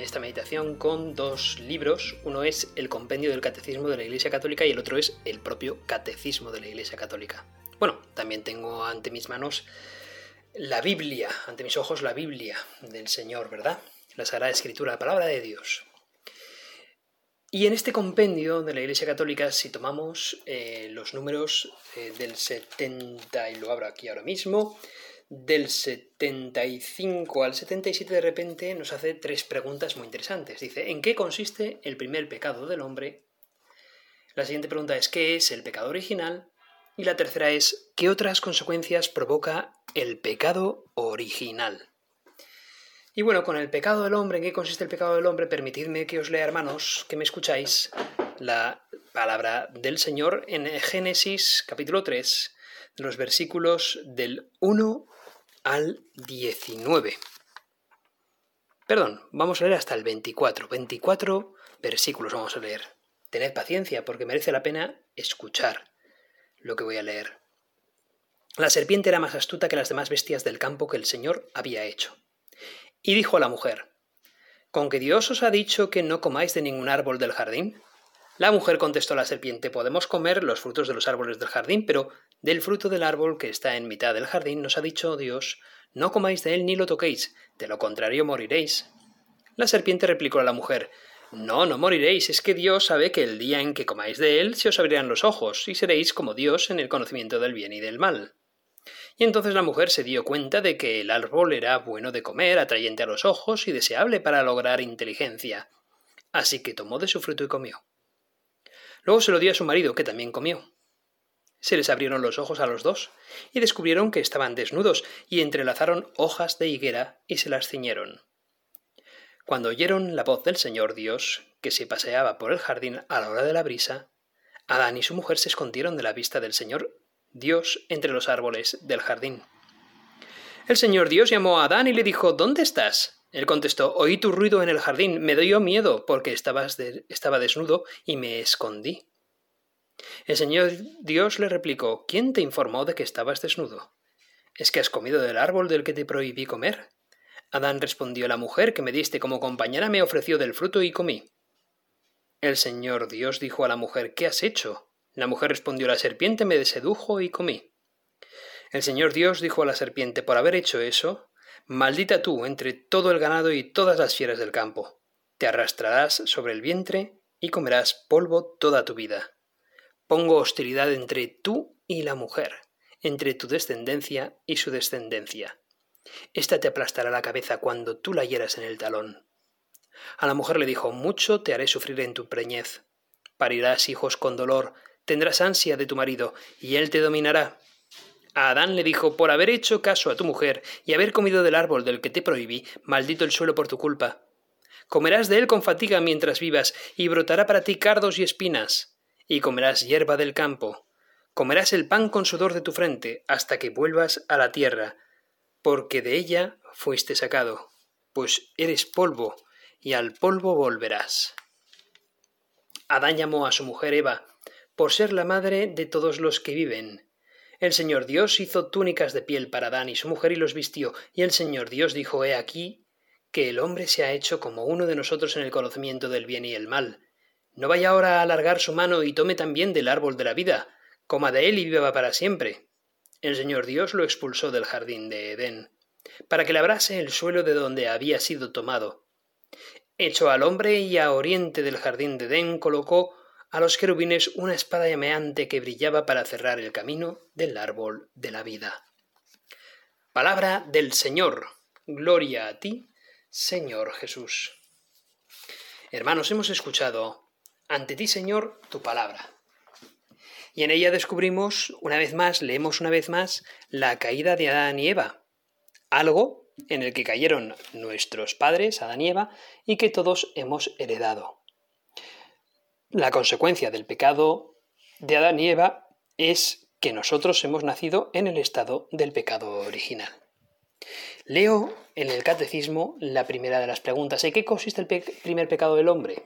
esta meditación con dos libros. Uno es el Compendio del Catecismo de la Iglesia Católica y el otro es el propio Catecismo de la Iglesia Católica. Bueno, también tengo ante mis manos la Biblia, ante mis ojos la Biblia del Señor, ¿verdad? La Sagrada Escritura, la palabra de Dios. Y en este compendio de la Iglesia Católica, si tomamos eh, los números eh, del 70, y lo abro aquí ahora mismo, del 75 al 77 de repente nos hace tres preguntas muy interesantes. Dice, ¿en qué consiste el primer pecado del hombre? La siguiente pregunta es, ¿qué es el pecado original? Y la tercera es, ¿qué otras consecuencias provoca el pecado original? Y bueno, con el pecado del hombre, ¿en qué consiste el pecado del hombre? Permitidme que os lea, hermanos, que me escucháis, la palabra del Señor en Génesis capítulo 3, los versículos del 1 al 19. Perdón, vamos a leer hasta el 24. 24 versículos vamos a leer. Tened paciencia porque merece la pena escuchar lo que voy a leer. La serpiente era más astuta que las demás bestias del campo que el Señor había hecho. Y dijo a la mujer, ¿Con que Dios os ha dicho que no comáis de ningún árbol del jardín? La mujer contestó a la serpiente, podemos comer los frutos de los árboles del jardín, pero del fruto del árbol que está en mitad del jardín nos ha dicho Dios, no comáis de él ni lo toquéis, de lo contrario moriréis. La serpiente replicó a la mujer, no, no moriréis, es que Dios sabe que el día en que comáis de él se os abrirán los ojos, y seréis como Dios en el conocimiento del bien y del mal. Y entonces la mujer se dio cuenta de que el árbol era bueno de comer, atrayente a los ojos y deseable para lograr inteligencia. Así que tomó de su fruto y comió. Luego se lo dio a su marido, que también comió. Se les abrieron los ojos a los dos, y descubrieron que estaban desnudos, y entrelazaron hojas de higuera y se las ciñeron. Cuando oyeron la voz del Señor Dios, que se paseaba por el jardín a la hora de la brisa, Adán y su mujer se escondieron de la vista del Señor Dios entre los árboles del jardín. El Señor Dios llamó a Adán y le dijo ¿Dónde estás? Él contestó, oí tu ruido en el jardín, me dio miedo porque estabas estaba desnudo y me escondí. El Señor Dios le replicó, ¿quién te informó de que estabas desnudo? ¿Es que has comido del árbol del que te prohibí comer? Adán respondió, la mujer que me diste como compañera me ofreció del fruto y comí. El Señor Dios dijo a la mujer, ¿qué has hecho? La mujer respondió, la serpiente me sedujo y comí. El Señor Dios dijo a la serpiente, por haber hecho eso, Maldita tú entre todo el ganado y todas las fieras del campo. Te arrastrarás sobre el vientre y comerás polvo toda tu vida. Pongo hostilidad entre tú y la mujer, entre tu descendencia y su descendencia. Esta te aplastará la cabeza cuando tú la hieras en el talón. A la mujer le dijo, mucho te haré sufrir en tu preñez. Parirás hijos con dolor, tendrás ansia de tu marido, y él te dominará. A Adán le dijo, por haber hecho caso a tu mujer y haber comido del árbol del que te prohibí, maldito el suelo por tu culpa. Comerás de él con fatiga mientras vivas, y brotará para ti cardos y espinas, y comerás hierba del campo. Comerás el pan con sudor de tu frente, hasta que vuelvas a la tierra, porque de ella fuiste sacado, pues eres polvo, y al polvo volverás. Adán llamó a su mujer Eva, por ser la madre de todos los que viven, el Señor Dios hizo túnicas de piel para Adán y su mujer y los vistió, y el Señor Dios dijo, He aquí que el hombre se ha hecho como uno de nosotros en el conocimiento del bien y el mal. No vaya ahora a alargar su mano y tome también del árbol de la vida, coma de él y viva para siempre. El Señor Dios lo expulsó del jardín de Edén, para que labrase el suelo de donde había sido tomado. Echó al hombre y a oriente del jardín de Edén colocó a los querubines una espada llameante que brillaba para cerrar el camino del árbol de la vida. Palabra del Señor. Gloria a ti, Señor Jesús. Hermanos, hemos escuchado ante ti, Señor, tu palabra. Y en ella descubrimos, una vez más, leemos una vez más, la caída de Adán y Eva. Algo en el que cayeron nuestros padres, Adán y Eva, y que todos hemos heredado. la consecuencia del pecado de Adán y Eva es que nosotros hemos nacido en el estado del pecado original. Leo en el catecismo la primera de las preguntas. ¿En qué consiste el primer pecado del hombre?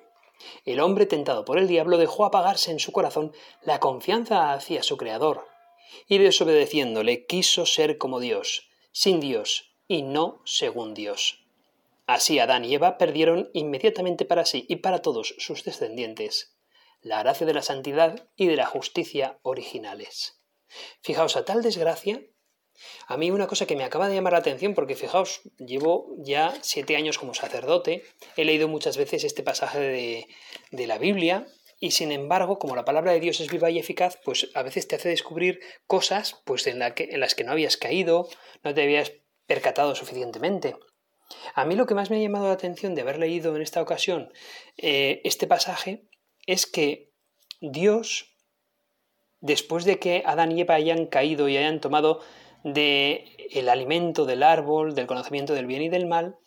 El hombre tentado por el diablo dejó apagarse en su corazón la confianza hacia su Creador, y desobedeciéndole quiso ser como Dios, sin Dios y no según Dios. Así Adán y Eva perdieron inmediatamente para sí y para todos sus descendientes la gracia de la santidad y de la justicia originales. Fijaos, a tal desgracia a mí una cosa que me acaba de llamar la atención, porque fijaos, llevo ya siete años como sacerdote, he leído muchas veces este pasaje de, de la Biblia, y sin embargo, como la palabra de Dios es viva y eficaz, pues a veces te hace descubrir cosas pues en, que, en las que no habías caído, no te habías percatado suficientemente. A mí lo que más me ha llamado la atención de haber leído en esta ocasión eh, este pasaje es que Dios, después de que Adán y Eva hayan caído y hayan tomado de el alimento del árbol, del conocimiento del bien y del mal,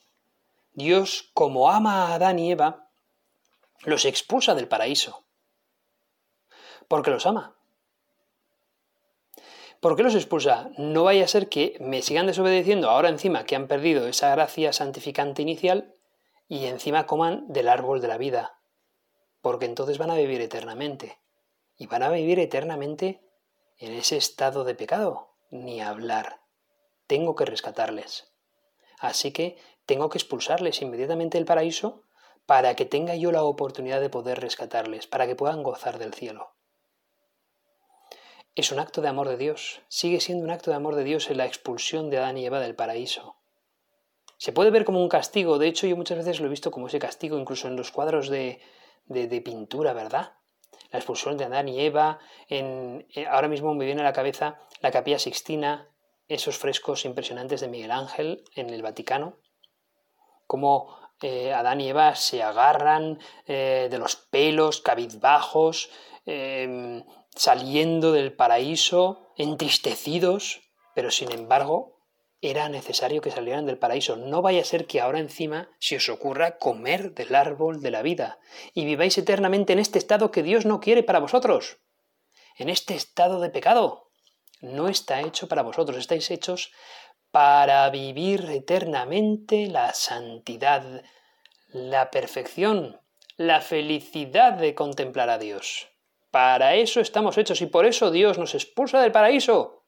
Dios, como ama a Adán y Eva, los expulsa del paraíso. Porque los ama. ¿Por qué los expulsa? No vaya a ser que me sigan desobedeciendo ahora encima que han perdido esa gracia santificante inicial y encima coman del árbol de la vida. Porque entonces van a vivir eternamente. Y van a vivir eternamente en ese estado de pecado, ni hablar. Tengo que rescatarles. Así que tengo que expulsarles inmediatamente del paraíso para que tenga yo la oportunidad de poder rescatarles, para que puedan gozar del cielo. Es un acto de amor de Dios, sigue siendo un acto de amor de Dios en la expulsión de Adán y Eva del paraíso. Se puede ver como un castigo, de hecho yo muchas veces lo he visto como ese castigo, incluso en los cuadros de, de, pintura, ¿verdad? La expulsión de Adán y Eva, en, eh, ahora mismo me viene a la cabeza la capilla Sixtina, esos frescos impresionantes de Miguel Ángel en el Vaticano, como eh, Adán y Eva se agarran eh, de los pelos cabizbajos, em, saliendo del paraíso, entristecidos, pero sin embargo era necesario que salieran del paraíso. No vaya a ser que ahora encima se os ocurra comer del árbol de la vida y viváis eternamente en este estado que Dios no quiere para vosotros, en este estado de pecado no está hecho para vosotros, estáis hechos para vivir eternamente la santidad, la perfección, la felicidad de contemplar a Dios. Para eso estamos hechos y por eso Dios nos expulsa del paraíso,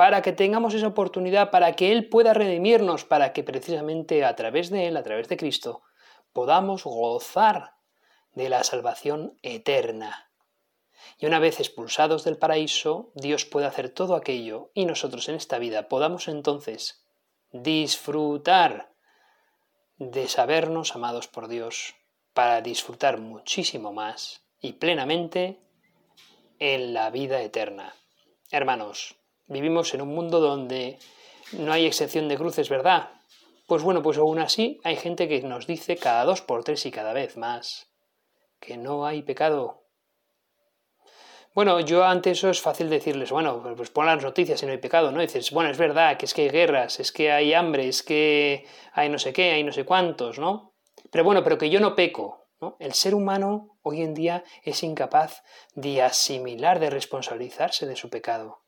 para que tengamos esa oportunidad, para que Él pueda redimirnos, para que precisamente a través de Él, a través de Cristo, podamos gozar de la salvación eterna. Y una vez expulsados del paraíso, Dios puede hacer todo aquello y nosotros en esta vida podamos entonces disfrutar de sabernos amados por Dios para disfrutar muchísimo más y plenamente en la vida eterna. Hermanos, vivimos en un mundo donde no hay excepción de cruces, ¿verdad? Pues bueno, pues aún así hay gente que nos dice cada dos por tres y cada vez más que no hay pecado, bueno, yo ante eso es fácil decirles, bueno, pues pon las noticias y no hay pecado, ¿no? dices, bueno, es verdad que es que hay guerras, es que hay hambre, es que hay no sé qué, hay no sé cuántos, ¿no? Pero bueno, pero que yo no peco, ¿no? El ser humano hoy en día es incapaz de asimilar, de responsabilizarse de su pecado.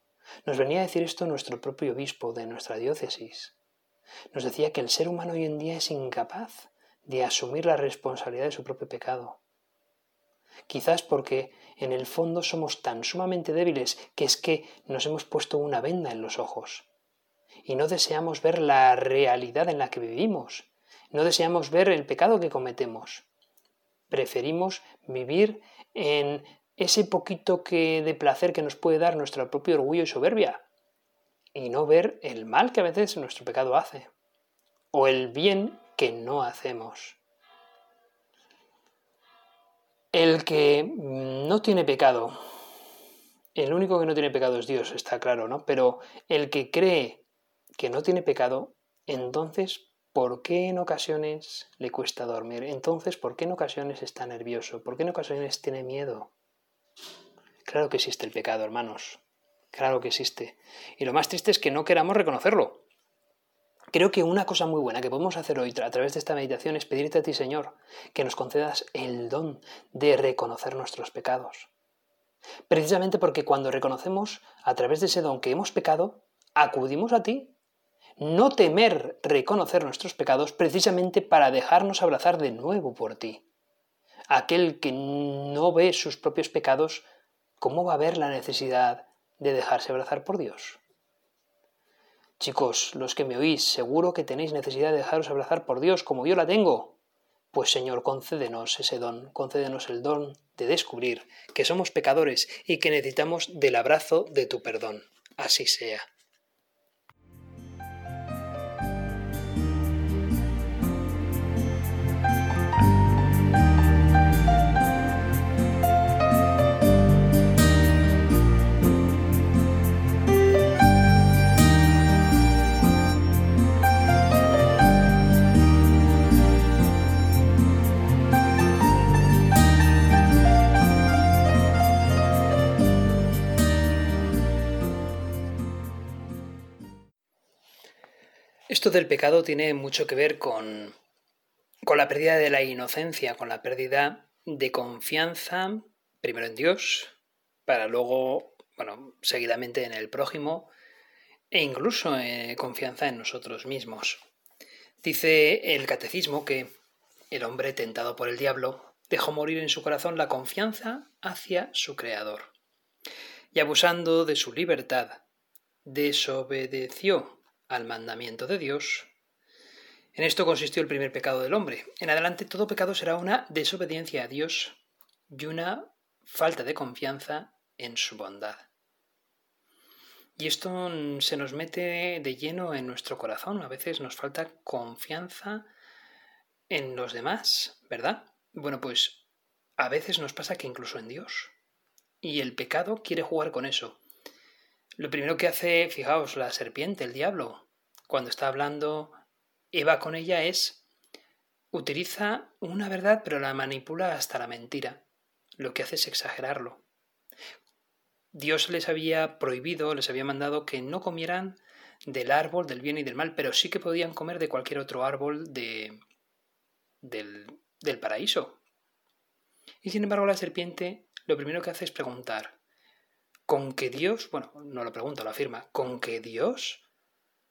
Nos venía a decir esto nuestro propio obispo de nuestra diócesis. Nos decía que el ser humano hoy en día es incapaz de asumir la responsabilidad de su propio pecado. Quizás porque en el fondo somos tan sumamente débiles que es que nos hemos puesto una venda en los ojos. Y no deseamos ver la realidad en la que vivimos. No deseamos ver el pecado que cometemos. Preferimos vivir en ese poquito que de placer que nos puede dar nuestro propio orgullo y soberbia. Y no ver el mal que a veces nuestro pecado hace. O el bien que no hacemos. El que no tiene pecado, el único que no tiene pecado es Dios, está claro, ¿no? Pero el que cree que no tiene pecado, entonces, ¿por qué en ocasiones le cuesta dormir? Entonces, ¿por qué en ocasiones está nervioso? ¿Por qué en ocasiones tiene miedo? Claro que existe el pecado, hermanos. Claro que existe. Y lo más triste es que no queramos reconocerlo. Creo que una cosa muy buena que podemos hacer hoy a través de esta meditación es pedirte a ti, Señor, que nos concedas el don de reconocer nuestros pecados. Precisamente porque cuando reconocemos a través de ese don que hemos pecado, acudimos a ti. No temer reconocer nuestros pecados precisamente para dejarnos abrazar de nuevo por ti. Aquel que no ve sus propios pecados, ¿cómo va a ver la necesidad de dejarse abrazar por Dios? Chicos, los que me oís, seguro que tenéis necesidad de dejaros abrazar por Dios como yo la tengo. Pues Señor, concédenos ese don, concédenos el don de descubrir que somos pecadores y que necesitamos del abrazo de tu perdón. Así sea. Del pecado tiene mucho que ver con, con la pérdida de la inocencia, con la pérdida de confianza, primero en Dios, para luego, bueno, seguidamente en el prójimo, e incluso eh, confianza en nosotros mismos. Dice el catecismo que el hombre tentado por el diablo dejó morir en su corazón la confianza hacia su Creador. Y abusando de su libertad, desobedeció al mandamiento de Dios. En esto consistió el primer pecado del hombre. En adelante todo pecado será una desobediencia a Dios y una falta de confianza en su bondad. Y esto se nos mete de lleno en nuestro corazón. A veces nos falta confianza en los demás, ¿verdad? Bueno, pues a veces nos pasa que incluso en Dios. Y el pecado quiere jugar con eso. Lo primero que hace, fijaos, la serpiente, el diablo, cuando está hablando Eva con ella es utiliza una verdad pero la manipula hasta la mentira. Lo que hace es exagerarlo. Dios les había prohibido, les había mandado que no comieran del árbol del bien y del mal, pero sí que podían comer de cualquier otro árbol de, del, del paraíso. Y sin embargo la serpiente lo primero que hace es preguntar, ¿con que Dios, bueno, no lo pregunta, lo afirma, ¿con que Dios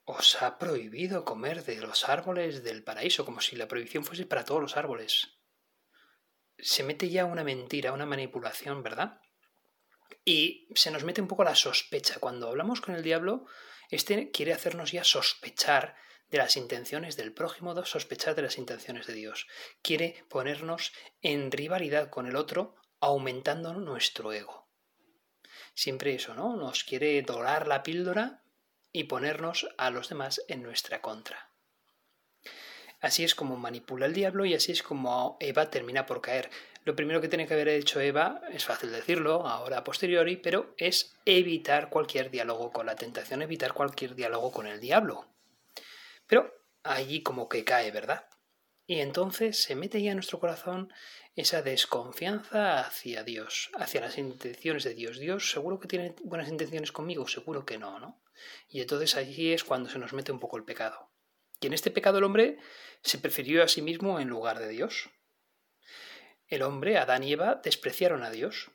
os ha prohibido comer de los árboles del paraíso, como si la prohibición fuese para todos los árboles. Se mete ya una mentira, una manipulación, ¿verdad? Y se nos mete un poco la sospecha. Cuando hablamos con el diablo, este quiere hacernos ya sospechar de las intenciones del prójimo, sospechar de las intenciones de Dios. Quiere ponernos en rivalidad con el otro, aumentando nuestro ego. Siempre eso, ¿no? Nos quiere dorar la píldora y ponernos a los demás en nuestra contra. Así es como manipula el diablo y así es como Eva termina por caer. Lo primero que tiene que haber hecho Eva, es fácil decirlo ahora a posteriori, pero es evitar cualquier diálogo con la tentación, evitar cualquier diálogo con el diablo. Pero allí como que cae, ¿verdad? Y entonces se mete ya en nuestro corazón esa desconfianza hacia Dios, hacia las intenciones de Dios. Dios seguro que tiene buenas intenciones conmigo, seguro que no, ¿no? Y entonces allí es cuando se nos mete un poco el pecado. Y en este pecado el hombre se prefirió a sí mismo en lugar de Dios. El hombre, Adán y Eva, despreciaron a Dios.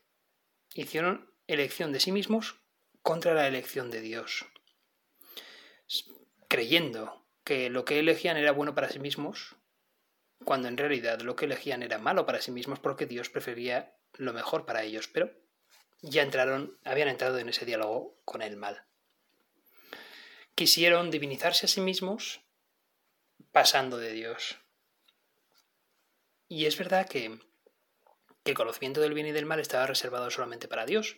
Hicieron elección de sí mismos contra la elección de Dios. Creyendo que lo que elegían era bueno para sí mismos, cuando en realidad lo que elegían era malo para sí mismos porque Dios prefería lo mejor para ellos, pero ya entraron, habían entrado en ese diálogo con el mal quisieron divinizarse a sí mismos pasando de Dios. Y es verdad que, el conocimiento del bien y del mal estaba reservado solamente para Dios.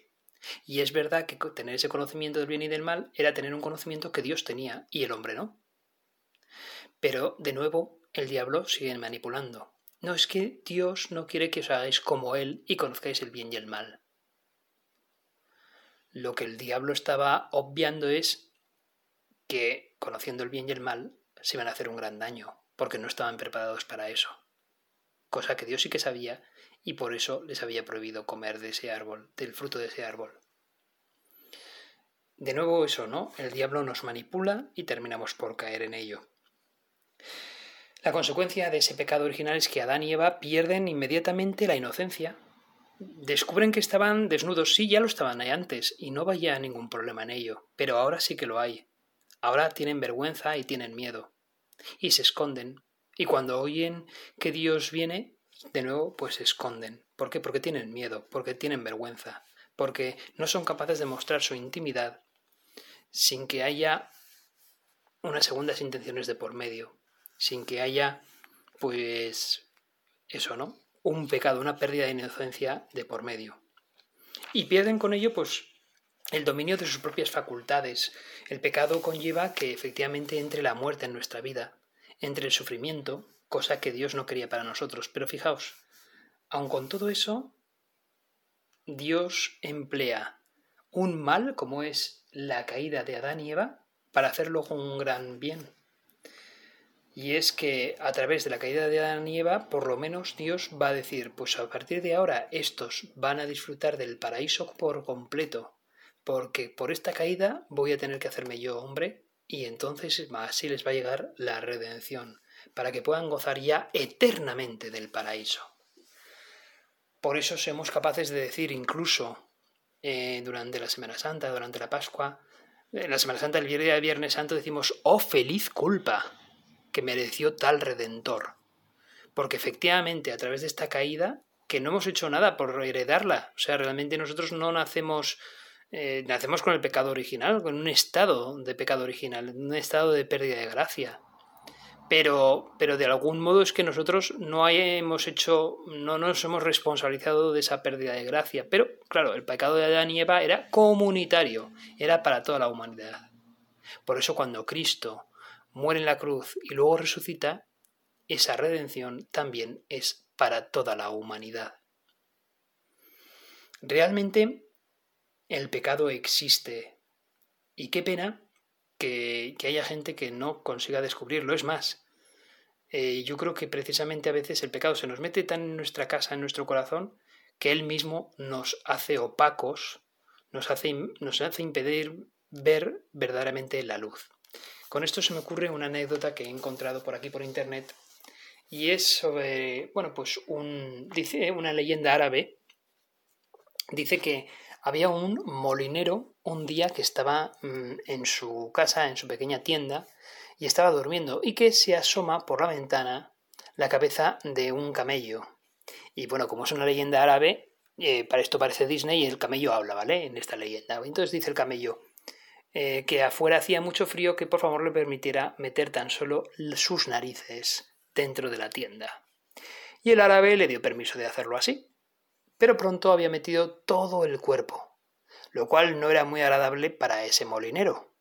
Y es verdad que tener ese conocimiento del bien y del mal era tener un conocimiento que Dios tenía y el hombre no. Pero, de nuevo, el diablo sigue manipulando. No es que Dios no quiere que os hagáis como Él y conozcáis el bien y el mal. Lo que el diablo estaba obviando es que, conociendo el bien y el mal, se iban a hacer un gran daño, porque no estaban preparados para eso. Cosa que Dios sí que sabía, y por eso les había prohibido comer de ese árbol, del fruto de ese árbol. De nuevo eso, ¿no? El diablo nos manipula y terminamos por caer en ello. La consecuencia de ese pecado original es que Adán y Eva pierden inmediatamente la inocencia. Descubren que estaban desnudos, sí, ya lo estaban ahí antes, y no vaya ningún problema en ello, pero ahora sí que lo hay. Ahora tienen vergüenza y tienen miedo. Y se esconden. Y cuando oyen que Dios viene, de nuevo, pues se esconden. ¿Por qué? Porque tienen miedo, porque tienen vergüenza, porque no son capaces de mostrar su intimidad sin que haya unas segundas intenciones de por medio, sin que haya, pues, eso, ¿no? Un pecado, una pérdida de inocencia de por medio. Y pierden con ello, pues, el dominio de sus propias facultades. El pecado conlleva que efectivamente entre la muerte en nuestra vida, entre el sufrimiento, cosa que Dios no quería para nosotros. Pero fijaos, aun con todo eso, Dios emplea un mal como es la caída de Adán y Eva para hacerlo con un gran bien. Y es que a través de la caída de Adán y Eva, por lo menos Dios va a decir, pues a partir de ahora estos van a disfrutar del paraíso por completo, porque por esta caída voy a tener que hacerme yo hombre, y entonces así les va a llegar la redención, para que puedan gozar ya eternamente del paraíso. Por eso somos capaces de decir incluso eh, durante la Semana Santa, durante la Pascua, en la Semana Santa, el de Viernes Santo, decimos, oh feliz culpa que mereció tal redentor. Porque efectivamente, a través de esta caída, que no hemos hecho nada por heredarla, o sea, realmente nosotros no nacemos, eh, nacemos con el pecado original, con un estado de pecado original, un estado de pérdida de gracia pero, pero de algún modo es que nosotros no hemos hecho, no nos hemos responsabilizado de esa pérdida de gracia. Pero, claro, el pecado de Adán y Eva era comunitario, era para toda la humanidad. Por eso cuando Cristo muere en la cruz y luego resucita, esa redención también es para toda la humanidad. Realmente el pecado existe. Y qué pena que, haya gente que no consiga descubrirlo. Es más, eh, yo creo que precisamente a veces el pecado se nos mete tan en nuestra casa, en nuestro corazón, que él mismo nos hace opacos, nos hace, nos hace impedir ver verdaderamente la luz. Con esto se me ocurre una anécdota que he encontrado por aquí por internet y es sobre, bueno, pues un, dice una leyenda árabe, dice que había un molinero un día que estaba mm, en su casa, en su pequeña tienda, y estaba durmiendo, y que se asoma por la ventana la cabeza de un camello. Y bueno, como es una leyenda árabe, eh, para esto parece Disney y el camello habla, ¿vale? En esta leyenda. Entonces dice el camello eh, que afuera hacía mucho frío, que por favor le permitiera meter tan solo sus narices dentro de la tienda. Y el árabe le dio permiso de hacerlo así pero pronto había metido todo el cuerpo, lo cual no era muy agradable para ese molinero,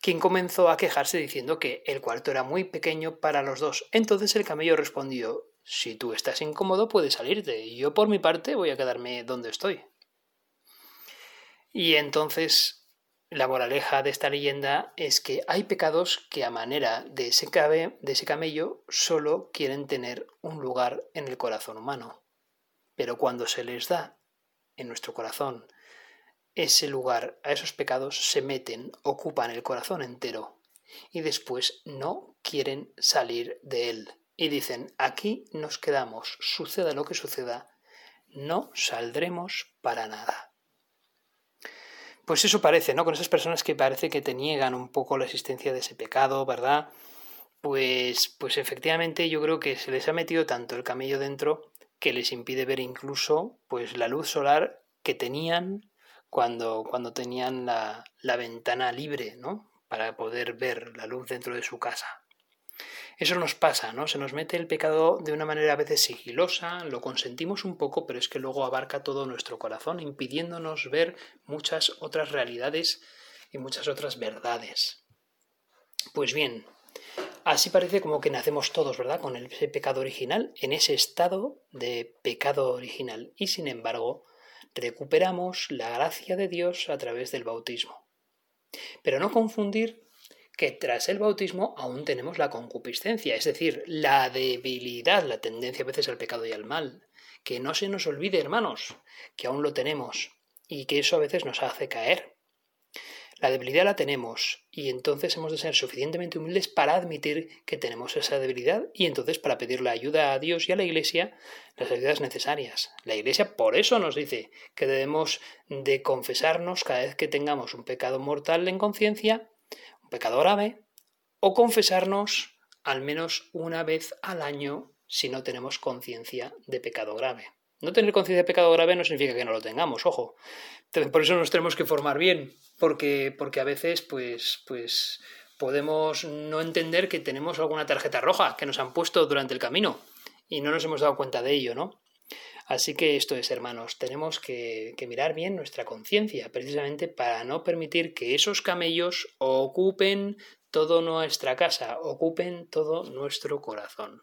quien comenzó a quejarse diciendo que el cuarto era muy pequeño para los dos. Entonces el camello respondió Si tú estás incómodo, puedes salirte, y yo por mi parte voy a quedarme donde estoy. Y entonces la moraleja de esta leyenda es que hay pecados que a manera de ese, de ese camello solo quieren tener un lugar en el corazón humano. Pero cuando se les da en nuestro corazón ese lugar a esos pecados, se meten, ocupan el corazón entero y después no quieren salir de él. Y dicen, aquí nos quedamos, suceda lo que suceda, no saldremos para nada. Pues eso parece, ¿no? Con esas personas que parece que te niegan un poco la existencia de ese pecado, ¿verdad? Pues, pues efectivamente yo creo que se les ha metido tanto el camello dentro que les impide ver incluso pues la luz solar que tenían cuando, cuando tenían la, la ventana libre, ¿no? Para poder ver la luz dentro de su casa. Eso nos pasa, ¿no? Se nos mete el pecado de una manera a veces sigilosa, lo consentimos un poco, pero es que luego abarca todo nuestro corazón, impidiéndonos ver muchas otras realidades y muchas otras verdades. Pues bien, Así parece como que nacemos todos, ¿verdad? Con ese pecado original, en ese estado de pecado original. Y sin embargo, recuperamos la gracia de Dios a través del bautismo. Pero no confundir que tras el bautismo aún tenemos la concupiscencia, es decir, la debilidad, la tendencia a veces al pecado y al mal. Que no se nos olvide, hermanos, que aún lo tenemos y que eso a veces nos hace caer. La debilidad la tenemos y entonces hemos de ser suficientemente humildes para admitir que tenemos esa debilidad y entonces para pedir la ayuda a Dios y a la Iglesia las ayudas necesarias. La Iglesia por eso nos dice que debemos de confesarnos cada vez que tengamos un pecado mortal en conciencia, un pecado grave, o confesarnos al menos una vez al año si no tenemos conciencia de pecado grave. No tener conciencia de pecado grave no significa que no lo tengamos, ojo. Por eso nos tenemos que formar bien, porque, porque a veces pues, pues podemos no entender que tenemos alguna tarjeta roja que nos han puesto durante el camino y no nos hemos dado cuenta de ello, ¿no? Así que esto es, hermanos, tenemos que, que mirar bien nuestra conciencia, precisamente para no permitir que esos camellos ocupen toda nuestra casa, ocupen todo nuestro corazón.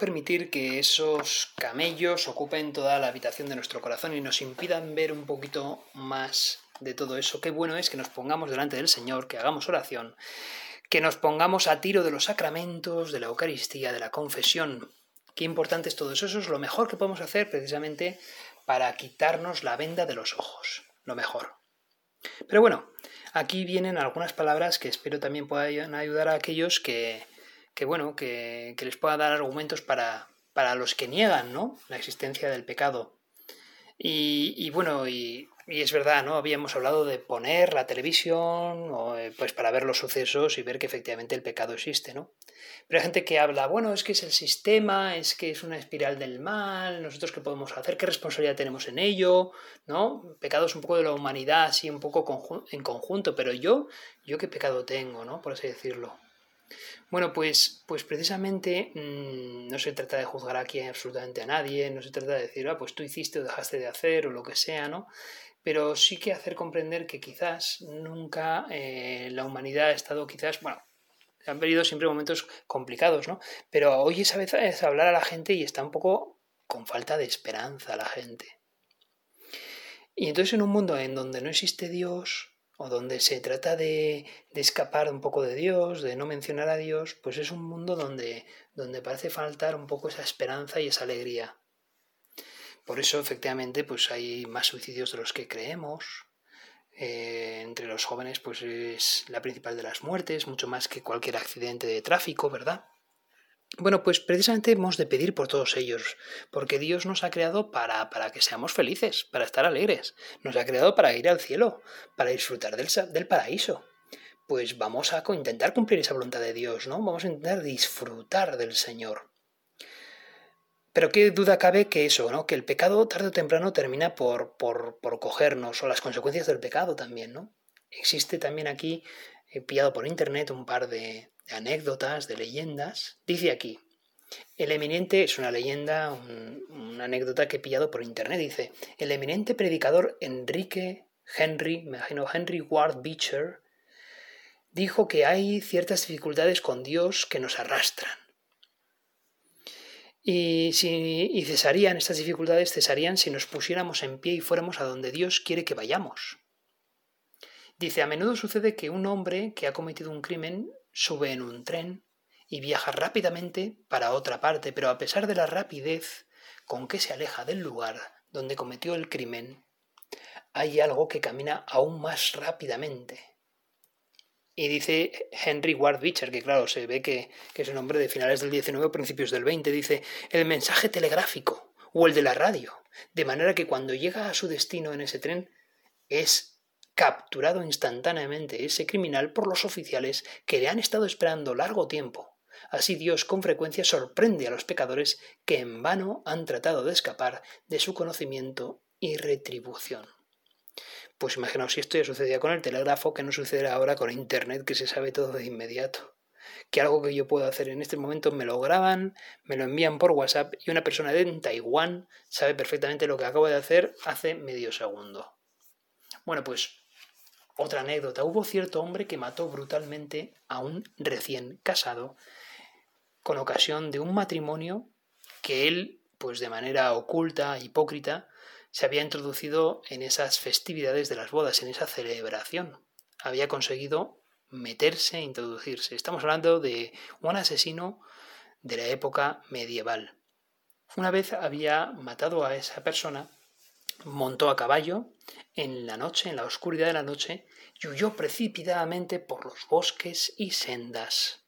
Permitir que esos camellos ocupen toda la habitación de nuestro corazón y nos impidan ver un poquito más de todo eso. Qué bueno es que nos pongamos delante del Señor, que hagamos oración, que nos pongamos a tiro de los sacramentos, de la Eucaristía, de la confesión. Qué importante es todo eso. Eso es lo mejor que podemos hacer precisamente para quitarnos la venda de los ojos. Lo mejor. Pero bueno, aquí vienen algunas palabras que espero también puedan ayudar a aquellos que, que bueno, que, les pueda dar argumentos para, para los que niegan, ¿no? La existencia del pecado. Y, bueno, y, es verdad, ¿no? Habíamos hablado de poner la televisión eh, pues para ver los sucesos y ver que efectivamente el pecado existe, ¿no? Pero hay gente que habla, bueno, es que es el sistema, es que es una espiral del mal, nosotros qué podemos hacer, qué responsabilidad tenemos en ello, ¿no? Pecado es un poco de la humanidad, así un poco en conjunto, pero yo, yo qué pecado tengo, ¿no? Por así decirlo. Bueno, pues, pues precisamente mm, no se trata de juzgar aquí absolutamente a nadie, no se trata de decir, ah, pues tú hiciste o dejaste de hacer o lo que sea, ¿no? Pero sí que hacer comprender que quizás nunca eh, la humanidad ha estado quizás, bueno, han venido siempre momentos complicados, ¿no? Pero hoy esa vez es hablar a la gente y está un poco con falta de esperanza la gente. Y entonces en un mundo en donde no existe Dios, o donde se trata de, escapar un poco de Dios, de no mencionar a Dios, pues es un mundo donde, donde parece faltar un poco esa esperanza y esa alegría. Por eso, efectivamente, pues hay más suicidios de los que creemos. Eh, entre los jóvenes, pues es la principal de las muertes, mucho más que cualquier accidente de tráfico, ¿verdad? Bueno, pues precisamente hemos de pedir por todos ellos, porque Dios nos ha creado para, para, que seamos felices, para estar alegres, nos ha creado para ir al cielo, para disfrutar del, del paraíso. Pues vamos a intentar cumplir esa voluntad de Dios, ¿no? Vamos a intentar disfrutar del Señor. Pero qué duda cabe que eso, ¿no? Que el pecado tarde o temprano termina por, por, por cogernos, o las consecuencias del pecado también, ¿no? Existe también aquí, he pillado por internet un par de, anécdotas, de leyendas. Dice aquí, el eminente, es una leyenda, una anécdota que he pillado por internet, dice, el eminente predicador Enrique Henry, me imagino Henry Ward Beecher, dijo que hay ciertas dificultades con Dios que nos arrastran. Y, si, y cesarían, estas dificultades cesarían si nos pusiéramos en pie y fuéramos a donde Dios quiere que vayamos. Dice, a menudo sucede que un hombre que ha cometido un crimen sube en un tren y viaja rápidamente para otra parte, pero a pesar de la rapidez con que se aleja del lugar donde cometió el crimen, hay algo que camina aún más rápidamente. Y dice Henry Ward Beecher, que claro, se ve que, es un hombre de finales del 19 o principios del 20, dice, el mensaje telegráfico o el de la radio, de manera que cuando llega a su destino en ese tren es capturado instantáneamente ese criminal por los oficiales que le han estado esperando largo tiempo. Así Dios con frecuencia sorprende a los pecadores que en vano han tratado de escapar de su conocimiento y retribución. Pues imaginaos si esto ya sucedía con el telégrafo, que no sucederá ahora con Internet, que se sabe todo de inmediato. Que algo que yo puedo hacer en este momento me lo graban, me lo envían por WhatsApp y una persona de Taiwán sabe perfectamente lo que acabo de hacer hace medio segundo. Bueno, pues Otra anécdota, hubo cierto hombre que mató brutalmente a un recién casado con ocasión de un matrimonio que él, pues de manera oculta, hipócrita, se había introducido en esas festividades de las bodas, en esa celebración. Había conseguido meterse e introducirse. Estamos hablando de un asesino de la época medieval. Una vez había matado a esa persona, montó a caballo en la noche, en la oscuridad de la noche, y huyó precipitadamente por los bosques y sendas.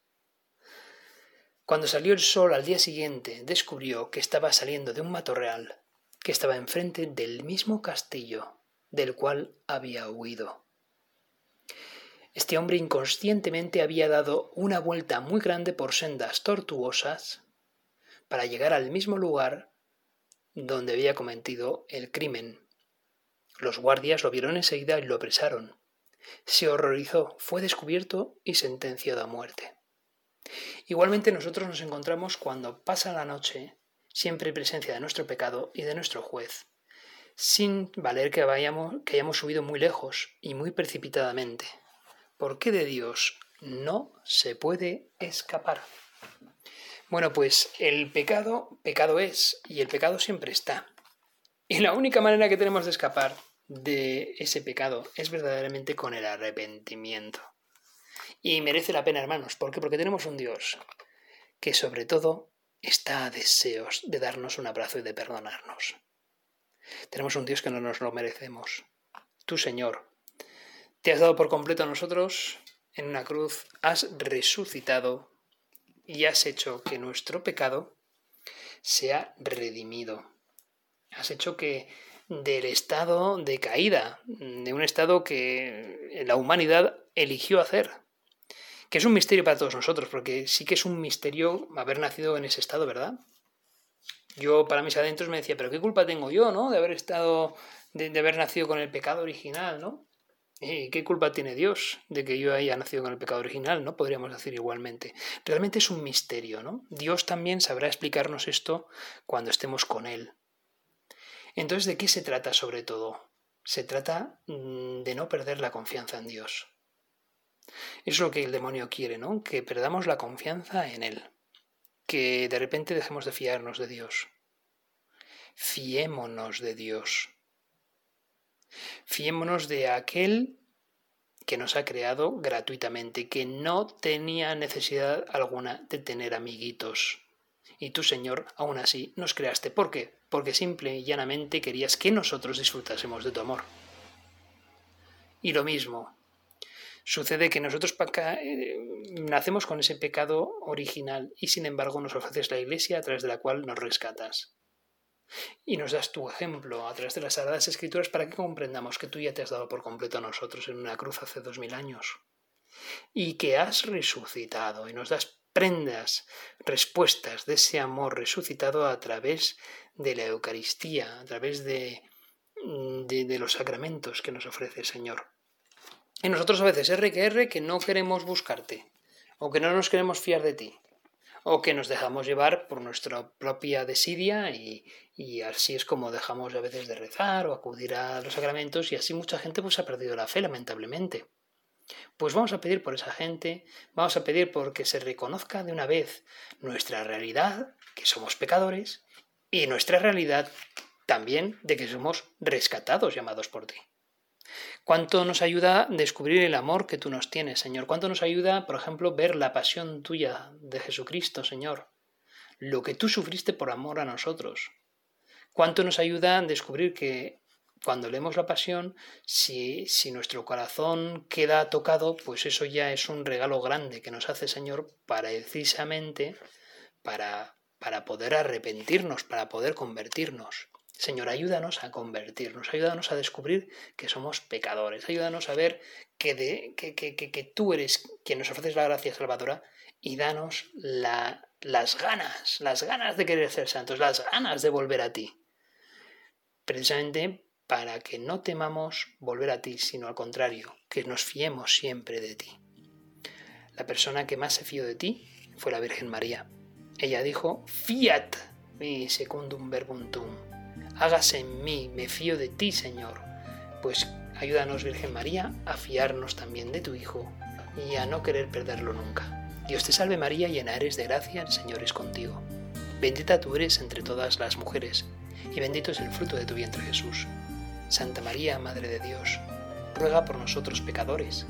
Cuando salió el sol al día siguiente, descubrió que estaba saliendo de un matorreal que estaba enfrente del mismo castillo del cual había huido. Este hombre inconscientemente había dado una vuelta muy grande por sendas tortuosas para llegar al mismo lugar donde había cometido el crimen. Los guardias lo vieron enseguida y lo apresaron. Se horrorizó, fue descubierto y sentenciado a muerte. Igualmente nosotros nos encontramos cuando pasa la noche siempre en presencia de nuestro pecado y de nuestro juez, sin valer que, vayamos, que hayamos subido muy lejos y muy precipitadamente, porque de Dios no se puede escapar. Bueno, pues el pecado, pecado es, y el pecado siempre está. Y la única manera que tenemos de escapar de ese pecado es verdaderamente con el arrepentimiento. Y merece la pena, hermanos. ¿Por qué? Porque tenemos un Dios que sobre todo está a deseos de darnos un abrazo y de perdonarnos. Tenemos un Dios que no nos lo merecemos. Tú, Señor, te has dado por completo a nosotros en una cruz, has resucitado y has hecho que nuestro pecado sea redimido. Has hecho que del estado de caída, de un estado que la humanidad eligió hacer, que es un misterio para todos nosotros, porque sí que es un misterio haber nacido en ese estado, ¿verdad? Yo para mis adentros me decía, pero ¿qué culpa tengo yo, ¿no? De haber estado, de, haber nacido con el pecado original, ¿no? ¿Y qué culpa tiene Dios de que yo haya nacido con el pecado original? ¿no? Podríamos decir igualmente. Realmente es un misterio, ¿no? Dios también sabrá explicarnos esto cuando estemos con Él. Entonces, ¿de qué se trata sobre todo? Se trata mm, de no perder la confianza en Dios. Es lo que el demonio quiere, ¿no? Que perdamos la confianza en Él. Que de repente dejemos de fiarnos de Dios. Fiémonos de Dios. Fiémonos de aquel que nos ha creado gratuitamente, que no tenía necesidad alguna de tener amiguitos. Y tú, Señor, aún así nos creaste. ¿Por qué? Porque simple y llanamente querías que nosotros disfrutásemos de tu amor. Y lo mismo, Sucede que nosotros eh, nacemos con ese pecado original y sin embargo nos ofreces la iglesia a través de la cual nos rescatas. Y nos das tu ejemplo a través de las Sagradas Escrituras para que comprendamos que tú ya te has dado por completo a nosotros en una cruz hace dos mil años. Y que has resucitado y nos das prendas, respuestas de ese amor resucitado a través de la Eucaristía, a través de, de, de los sacramentos que nos ofrece el Señor. Y nosotros a veces R que R que no queremos buscarte, o que no nos queremos fiar de ti, o que nos dejamos llevar por nuestra propia desidia y, y, así es como dejamos a veces de rezar o acudir a los sacramentos y así mucha gente pues ha perdido la fe lamentablemente. Pues vamos a pedir por esa gente, vamos a pedir porque se reconozca de una vez nuestra realidad, que somos pecadores, y nuestra realidad también de que somos rescatados llamados por ti. Cuánto nos ayuda descubrir el amor que tú nos tienes, Señor. Cuánto nos ayuda, por ejemplo, ver la pasión tuya de Jesucristo, Señor. Lo que tú sufriste por amor a nosotros. Cuánto nos ayuda descubrir que cuando leemos la pasión, si, si nuestro corazón queda tocado, pues eso ya es un regalo grande que nos hace, Señor, para precisamente para, para poder arrepentirnos, para poder convertirnos. Señor, ayúdanos a convertirnos, ayúdanos a descubrir que somos pecadores, ayúdanos a ver que, de, que, que, que tú eres quien nos ofreces la gracia salvadora y danos la, las ganas, las ganas de querer ser santos, las ganas de volver a ti. Precisamente para que no temamos volver a ti, sino al contrario, que nos fiemos siempre de ti. La persona que más se fió de ti fue la Virgen María. Ella dijo, fiat mi secundum verbum hágase en mí, me fío de ti, Señor. Pues Ayúdanos, Virgen María, a fiarnos también de tu Hijo y a no querer perderlo nunca. Dios te salve María, llena eres de gracia, el Señor es contigo. Bendita tú eres entre todas las mujeres, y bendito es el fruto de tu vientre Jesús. Santa María, Madre de Dios, ruega por nosotros pecadores,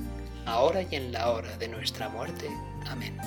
ahora y en la hora de nuestra muerte. Amén.